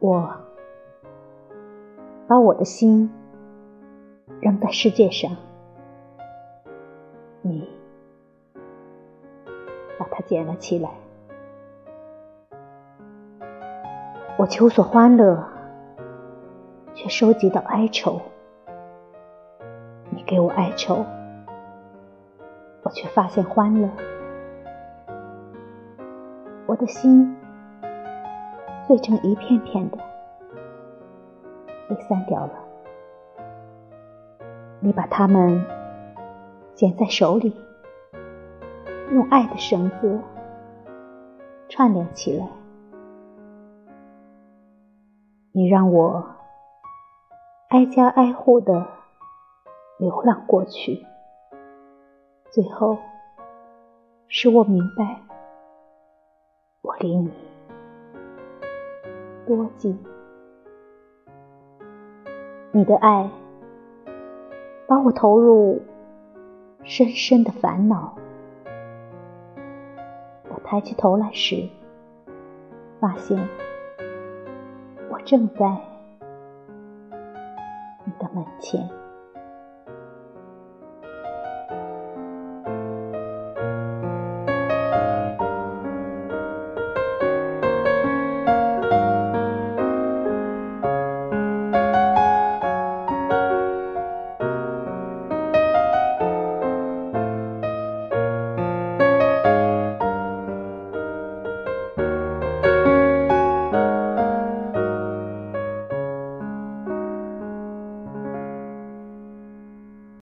我把我的心扔在世界上，你把它捡了起来。我求索欢乐，却收集到哀愁。你给我哀愁，我却发现欢乐。我的心碎成一片片的，被散掉了。你把它们捡在手里，用爱的绳子串联起来。你让我挨家挨户的流浪过去，最后使我明白，我离你多近。你的爱把我投入深深的烦恼。我抬起头来时，发现我。正在你的门前。